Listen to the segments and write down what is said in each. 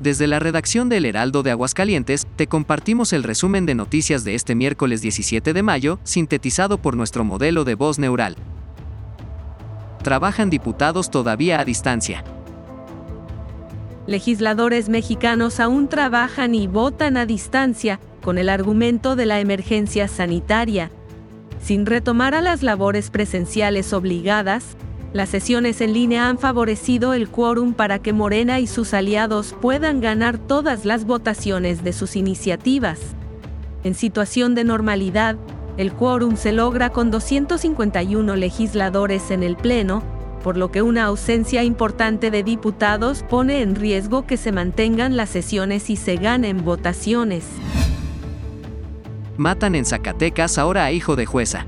Desde la redacción del Heraldo de Aguascalientes, te compartimos el resumen de noticias de este miércoles 17 de mayo, sintetizado por nuestro modelo de voz neural. Trabajan diputados todavía a distancia. Legisladores mexicanos aún trabajan y votan a distancia con el argumento de la emergencia sanitaria. Sin retomar a las labores presenciales obligadas, las sesiones en línea han favorecido el quórum para que Morena y sus aliados puedan ganar todas las votaciones de sus iniciativas. En situación de normalidad, el quórum se logra con 251 legisladores en el Pleno, por lo que una ausencia importante de diputados pone en riesgo que se mantengan las sesiones y se ganen votaciones. Matan en Zacatecas ahora a hijo de jueza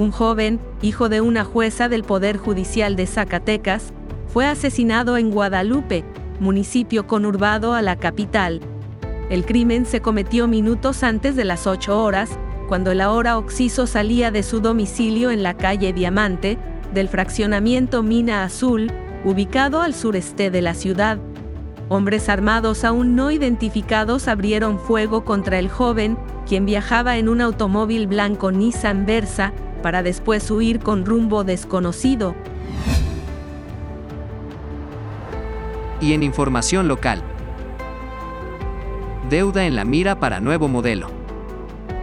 un joven, hijo de una jueza del Poder Judicial de Zacatecas, fue asesinado en Guadalupe, municipio conurbado a la capital. El crimen se cometió minutos antes de las 8 horas, cuando el ahora Oxiso salía de su domicilio en la calle Diamante, del fraccionamiento Mina Azul, ubicado al sureste de la ciudad. Hombres armados aún no identificados abrieron fuego contra el joven, quien viajaba en un automóvil blanco Nissan Versa, para después huir con rumbo desconocido. Y en información local. Deuda en la mira para nuevo modelo.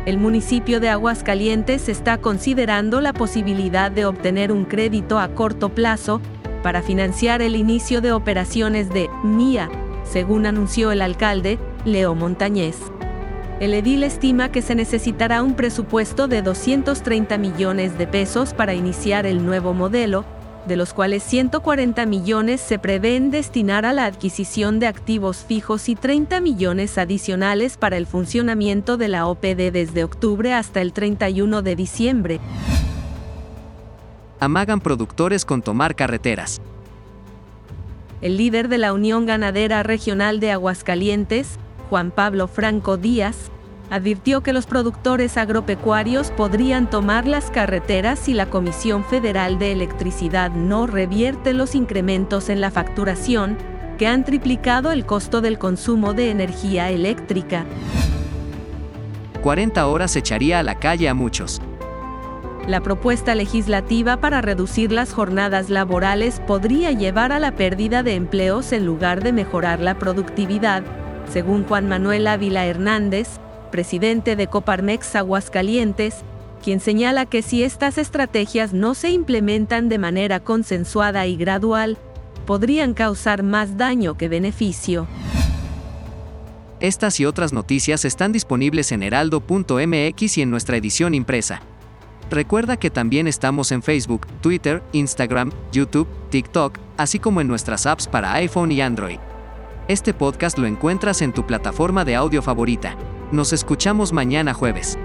El municipio de Aguascalientes está considerando la posibilidad de obtener un crédito a corto plazo para financiar el inicio de operaciones de MIA, según anunció el alcalde, Leo Montañez. El edil estima que se necesitará un presupuesto de 230 millones de pesos para iniciar el nuevo modelo, de los cuales 140 millones se prevén destinar a la adquisición de activos fijos y 30 millones adicionales para el funcionamiento de la OPD desde octubre hasta el 31 de diciembre. Amagan productores con tomar carreteras. El líder de la Unión Ganadera Regional de Aguascalientes, Juan Pablo Franco Díaz, advirtió que los productores agropecuarios podrían tomar las carreteras si la Comisión Federal de Electricidad no revierte los incrementos en la facturación que han triplicado el costo del consumo de energía eléctrica. 40 horas echaría a la calle a muchos. La propuesta legislativa para reducir las jornadas laborales podría llevar a la pérdida de empleos en lugar de mejorar la productividad, según Juan Manuel Ávila Hernández, presidente de Coparmex Aguascalientes, quien señala que si estas estrategias no se implementan de manera consensuada y gradual, podrían causar más daño que beneficio. Estas y otras noticias están disponibles en heraldo.mx y en nuestra edición impresa. Recuerda que también estamos en Facebook, Twitter, Instagram, YouTube, TikTok, así como en nuestras apps para iPhone y Android. Este podcast lo encuentras en tu plataforma de audio favorita. Nos escuchamos mañana jueves.